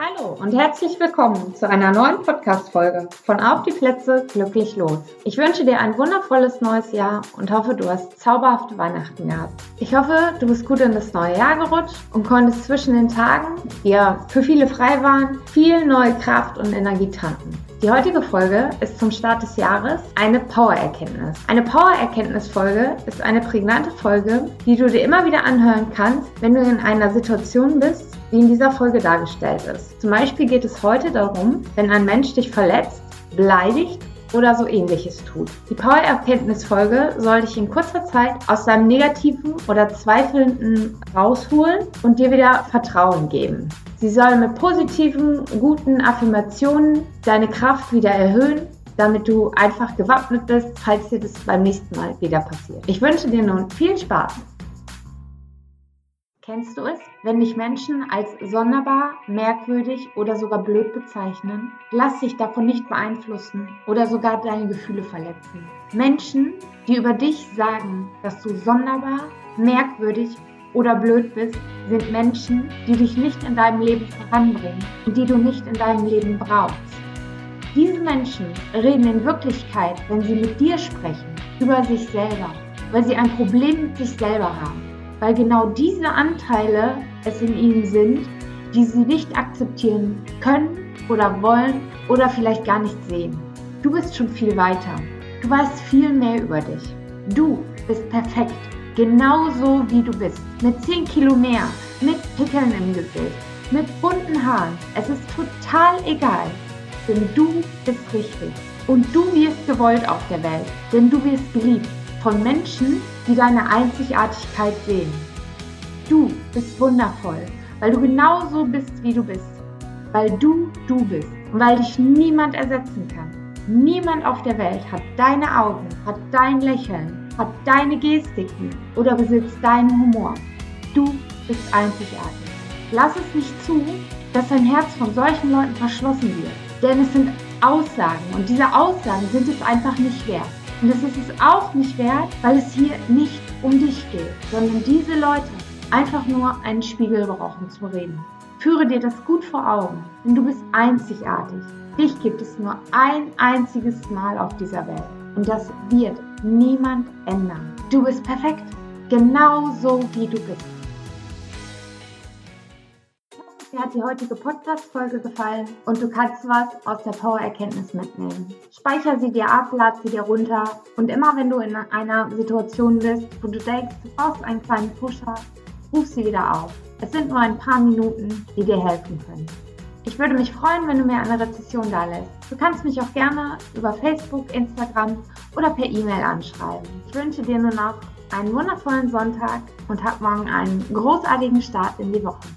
Hallo und herzlich willkommen zu einer neuen Podcast-Folge von Auf die Plätze glücklich los. Ich wünsche dir ein wundervolles neues Jahr und hoffe, du hast zauberhafte Weihnachten gehabt. Ich hoffe, du bist gut in das neue Jahr gerutscht und konntest zwischen den Tagen, die ja für viele frei waren, viel neue Kraft und Energie tanken. Die heutige Folge ist zum Start des Jahres eine Power-Erkenntnis. Eine Power-Erkenntnis-Folge ist eine prägnante Folge, die du dir immer wieder anhören kannst, wenn du in einer Situation bist, wie in dieser Folge dargestellt ist. Zum Beispiel geht es heute darum, wenn ein Mensch dich verletzt, beleidigt oder so ähnliches tut. Die Power-Erkenntnis-Folge soll dich in kurzer Zeit aus deinem negativen oder zweifelnden rausholen und dir wieder Vertrauen geben. Sie soll mit positiven, guten Affirmationen deine Kraft wieder erhöhen damit du einfach gewappnet bist, falls dir das beim nächsten Mal wieder passiert. Ich wünsche dir nun viel Spaß. Kennst du es, wenn dich Menschen als sonderbar, merkwürdig oder sogar blöd bezeichnen? Lass dich davon nicht beeinflussen oder sogar deine Gefühle verletzen. Menschen, die über dich sagen, dass du sonderbar, merkwürdig oder blöd bist, sind Menschen, die dich nicht in deinem Leben voranbringen und die du nicht in deinem Leben brauchst. Diese Menschen reden in Wirklichkeit, wenn sie mit dir sprechen, über sich selber, weil sie ein Problem mit sich selber haben weil genau diese Anteile es in ihnen sind, die sie nicht akzeptieren können oder wollen oder vielleicht gar nicht sehen. Du bist schon viel weiter. Du weißt viel mehr über dich. Du bist perfekt, genauso wie du bist. Mit 10 Kilo mehr, mit Pickeln im Gesicht, mit bunten Haaren. Es ist total egal, denn du bist richtig. Und du wirst gewollt auf der Welt, denn du wirst geliebt von Menschen, die deine Einzigartigkeit sehen. Du bist wundervoll, weil du genauso bist, wie du bist. Weil du du bist und weil dich niemand ersetzen kann. Niemand auf der Welt hat deine Augen, hat dein Lächeln, hat deine Gestiken oder besitzt deinen Humor. Du bist einzigartig. Lass es nicht zu, dass dein Herz von solchen Leuten verschlossen wird. Denn es sind Aussagen und diese Aussagen sind es einfach nicht wert. Und es ist es auch nicht wert, weil es hier nicht um dich geht, sondern diese Leute einfach nur einen Spiegel brauchen zu reden. Führe dir das gut vor Augen, denn du bist einzigartig. Dich gibt es nur ein einziges Mal auf dieser Welt. Und das wird niemand ändern. Du bist perfekt, genau so wie du bist. Dir hat die heutige Podcast-Folge gefallen und du kannst was aus der Power-Erkenntnis mitnehmen. Speicher sie dir ab, lad sie dir runter und immer wenn du in einer Situation bist, wo du denkst, du brauchst einen kleinen Pusher, ruf sie wieder auf. Es sind nur ein paar Minuten, die dir helfen können. Ich würde mich freuen, wenn du mir eine Rezession da lässt. Du kannst mich auch gerne über Facebook, Instagram oder per E-Mail anschreiben. Ich wünsche dir nur noch einen wundervollen Sonntag und hab morgen einen großartigen Start in die Woche.